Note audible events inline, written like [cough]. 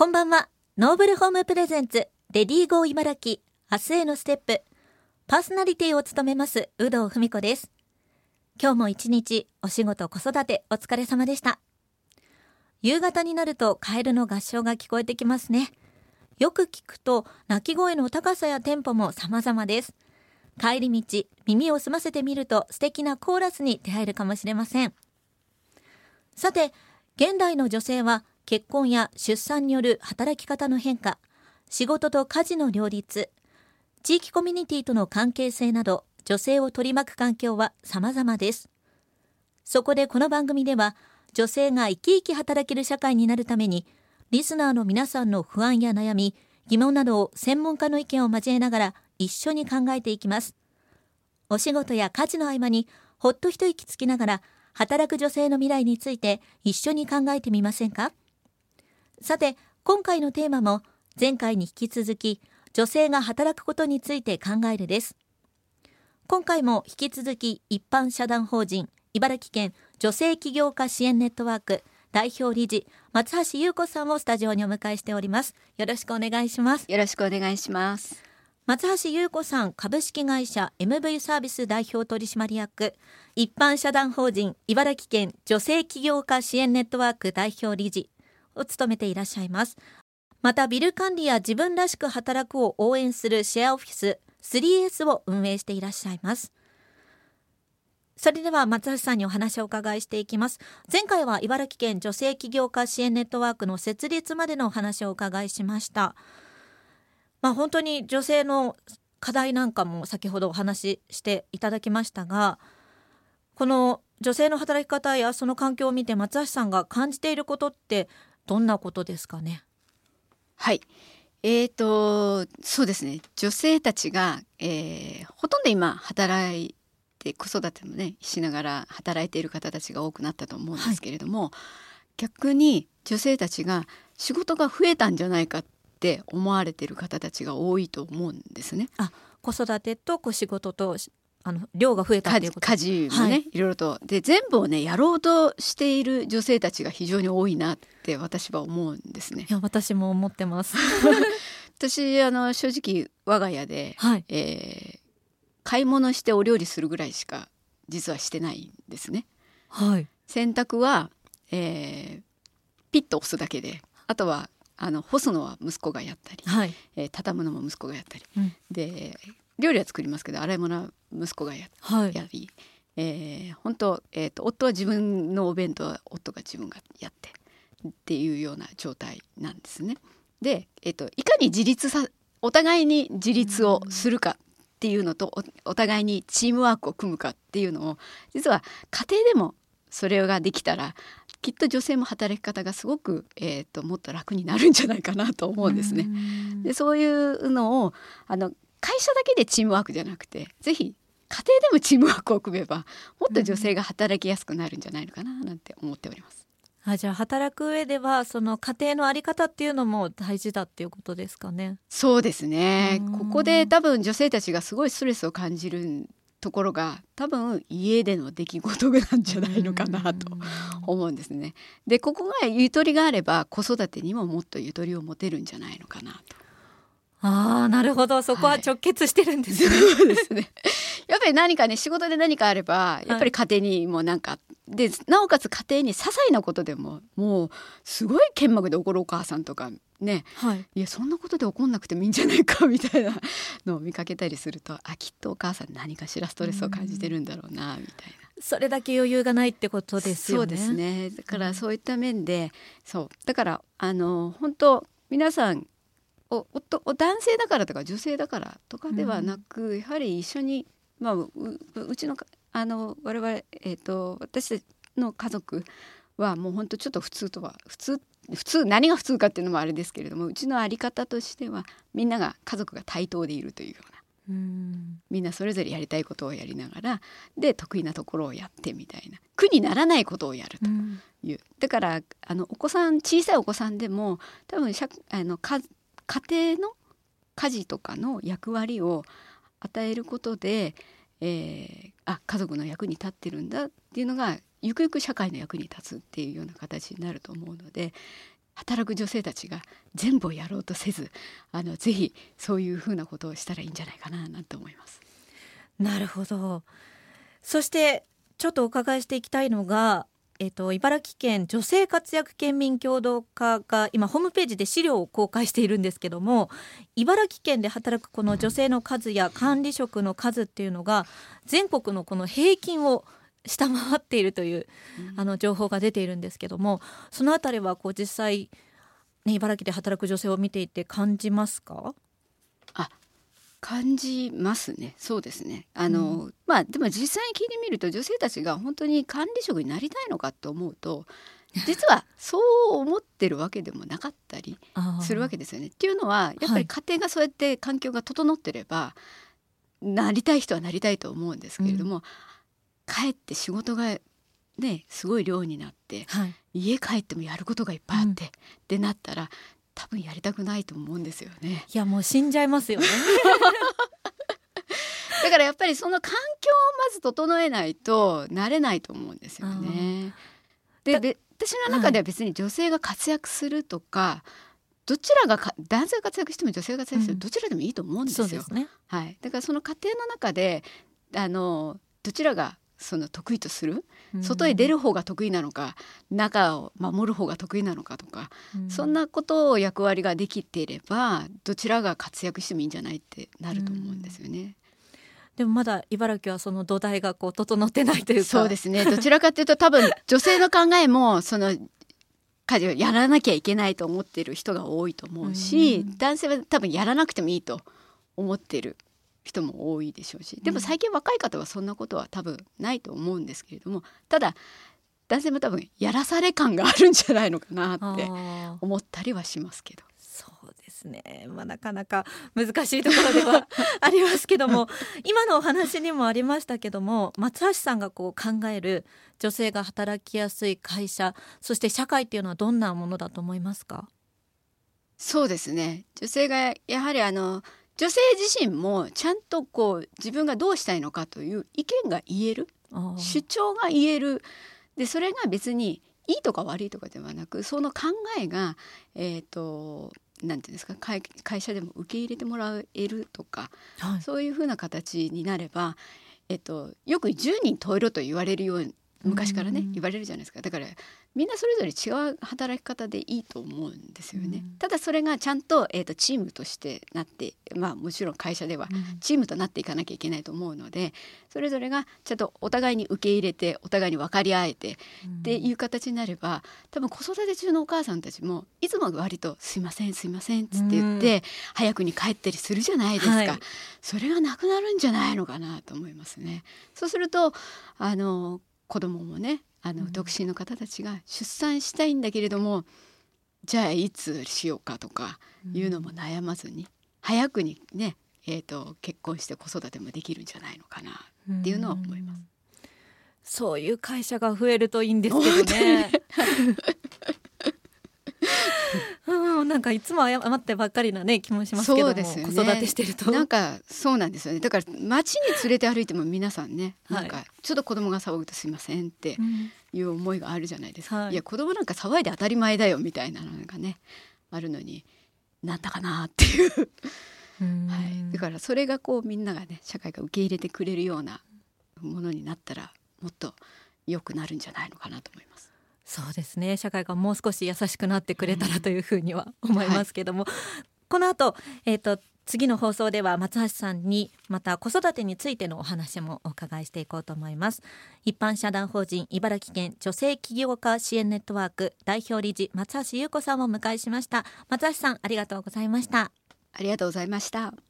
こんばんは。ノーブルホームプレゼンツレディーゴー茨城明日へのステップ。パーソナリティを務めます有働文子です。今日も一日お仕事子育てお疲れ様でした。夕方になるとカエルの合唱が聞こえてきますね。よく聞くと鳴き声の高さやテンポも様々です。帰り道耳を澄ませてみると素敵なコーラスに出会えるかもしれません。さて現代の女性は結婚や出産による働き方の変化仕事と家事の両立地域コミュニティとの関係性など女性を取り巻く環境は様々です。そこでこの番組では女性が生き生き働ける社会になるためにリスナーの皆さんの不安や悩み疑問などを専門家の意見を交えながら一緒に考えていきます。お仕事や家事の合間にほっと一息つきながら働く女性の未来について一緒に考えてみませんか？さて今回のテーマも前回に引き続き女性が働くことについて考えるです。今回も引き続き一般社団法人茨城県女性起業家支援ネットワーク代表理事松橋優子さんをスタジオにお迎えしております。よろしくお願いします。よろしくお願いします。松橋優子さん株式会社 MV サービス代表取締役一般社団法人茨城県女性起業家支援ネットワーク代表理事を務めていらっしゃいます。またビル管理や自分らしく働くを応援するシェアオフィス 3S を運営していらっしゃいます。それでは松橋さんにお話をお伺いしていきます。前回は茨城県女性起業家支援ネットワークの設立までのお話をお伺いしました。まあ本当に女性の課題なんかも先ほどお話ししていただきましたがこの女性の働き方やその環境を見て松橋さんが感じていることってどんなことですかね？はい。えーとそうですね。女性たちが、えー、ほとんど今働いて子育てもねしながら働いている方たちが多くなったと思うんですけれども、はい、逆に女性たちが仕事が増えたんじゃないかって思われている方たちが多いと思うんですね。あ子育てとこ仕事とあの量が増えたっていうこと。家事もね、はい、いろいろと。で全部をねやろうとしている女性たちが非常に多いなって私は思うんですね。いや私も思ってます。[laughs] 私あの正直我が家で、はい、えー、買い物してお料理するぐらいしか実はしてないんですね。はい、洗濯は、えー、ピッと押すだけであとはあの干すのは息子がやったり、はい、えー、畳むのも息子がやったり、うん、で料理は作りますけど洗い物は息子がや,、はい、やり、えー、本当、えーと、夫は自分のお弁当は夫が自分がやってっていうような状態なんですね。で、えーと、いかに自立さお互いに自立をするかっていうのとお互いにチームワークを組むかっていうのを実は家庭でもそれができたらきっと女性も働き方がすごく、えーと、もっと楽になるんじゃないかなと思うんですね。でそういうのをあの会社だけでチームワークじゃなくてぜひ家庭でもチームワークを組めばもっと女性が働きやすくなるんじゃないのかななんて思っております。あじゃあ働く上ではその家庭のあり方っていうのも大事だっていうことですかね。そうですね。ここで多分女性たちがすごいストレスを感じるところが多分家での出来事なんじゃないのかなと思うんですね。でここがゆとりがあれば子育てにももっとゆとりを持てるんじゃないのかなと。ああなるほど。そこは直結してるんですね、はい、そうですね。やっぱり何かね仕事で何かあればやっぱり家庭にもなんか、はい、でなおかつ家庭に些細なことでももうすごい剣幕で怒るお母さんとかね、はい、いやそんなことで怒んなくてもいいんじゃないかみたいなのを見かけたりするとあきっとお母さん何かしらストレスを感じてるんだろうなみたいな。それだけ余裕がないってことですよね。そうですね。だからそういった面で、うん、そう。だからあの本当皆さんおお男性だからとか女性だからとかではなく、うん、やはり一緒に、まあ、ううちのあの我々、えーと、私の家族はもう本当ちょっと普通とは普通普通何が普通かっていうのもあれですけれどもうちの在り方としてはみんなが家族が対等でいるというような。うん。みんなそれぞれやりたいことをやりながらで得意なところをやってみたいな苦にならないことをやるという、うん、だからあのお子さん小さいお子さんでも多分あの家庭の家事とかの役割を与えることで、えー、あ家族の役に立ってるんだっていうのがゆくゆく社会の役に立つっていうような形になると思うので働く女性たちが全部をやろうとせずあのぜひそういうふうなことをしたらいいんじゃないかななんて思います。なるほどそしてちょっとお伺いしていきたいのがえっと、茨城県女性活躍県民共同課が今ホームページで資料を公開しているんですけども茨城県で働くこの女性の数や管理職の数っていうのが全国のこの平均を下回っているという、あの情報が出ているんですけどもそのあたりはこう実際、ね、茨城で働く女性を見ていて感じますか？あ感じますね。そうですね。あの、うん、まあでも実際に聞いてみると女性たちが本当に管理職になりたいのかと思うと [laughs] 実はそう思ってるわけでもなかったりするわけですよね。っていうのはやっぱり家庭がそうやって環境が整ってれば、はい、なりたい人はなりたいと思うんですけれども、うん、帰って仕事がねすごい量になって、はい、家帰ってもやることがいっぱいあって、うん、ってなったら多分やりたくないと思うんですよね。いやもう死んじゃいますよね。[laughs] だからやっぱりその環境をまず整えないとなれないと思うんですよね。で私の中では別に女性が活躍するとか、どちらが男性が活躍しても女性が活躍する、うん、どちらでもいいと思うんですよ。ね、はい。だからその家庭の中であのどちらがその得意とする、外へ出る方が得意なのか中を守る方が得意なのかとか、うん、そんなことを役割ができていればどちらが活躍してもいいんじゃないってなると思うんですよね。うん、でもまだ茨城はその土台がこう整ってないというか。そうですね。どちらかというと多分女性の考えもその家事をやらなきゃいけないと思ってる人が多いと思うし、うん、男性は多分やらなくてもいいと思ってる人も多いでしょうしでも最近若い方はそんなことは多分ないと思うんですけれどもただ男性も多分やらされ感があるんじゃないのかなって思ったりはしますけど。そうですね、まあ、なかなか難しいところでは [laughs] ありますけども今のお話にもありましたけども松橋さんがこう考える女性が働きやすい会社そして社会っていうのはどんなものだと思いますか？そうですね。女性がやはりあの女性自身もちゃんとこう自分がどうしたいのかという意見が言える主張が言える。でそれが別にいいとか悪いとかではなくその考えがえっ、ー、となんていうんですか会会社でも受け入れてもらえるとか、はい、そういうふうな形になれば、えっと、よく10人十色と言われるように昔からね言われるじゃないですか。だからみんなそれぞれ違う働き方でいいと思うんですよね。うん、ただそれがちゃんと,、えーと、チームとしてなってまあもちろん会社ではチームとなっていかなきゃいけないと思うので、それぞれがちゃんとお互いに受け入れてお互いに分かり合えて、っていう形になれば多分子育て中のお母さんたちもいつも割と「すいませんすいません」っつって言って、うん、早くに帰ったりするじゃないですか、はい、それがなくなるんじゃないのかなと思いますね。そうするとあの子供もねあの、独身の方たちが出産したいんだけれどもじゃあいつしようかとかいうのも悩まずに、早くにね、えーと、結婚して子育てもできるんじゃないのかなっていうのは思います。そういう会社が増えるといいんですけどね。[laughs] うん、なんかいつも謝ってばっかりなね気もしますけども、ね、子育てしてると。なんかそうなんですよね。だから街に連れて歩いても皆さんね、なんかちょっと子供が騒ぐとすいませんっていう思いがあるじゃないですか、はい、いや子供なんか騒いで当たり前だよみたいなのがねあるのになんだかなっていう。はい、だからそれがこうみんながね社会が受け入れてくれるようなものになったらもっと良くなるんじゃないのかなと思います。そうですね。社会がもう少し優しくなってくれたらというふうには思いますけども、はい、この後、えーと、次の放送では松橋さんにまた子育てについてのお話もお伺いしていこうと思います。一般社団法人茨城県女性起業家支援ネットワーク代表理事松橋優子さんをお迎えしました。松橋さんありがとうございました。ありがとうございました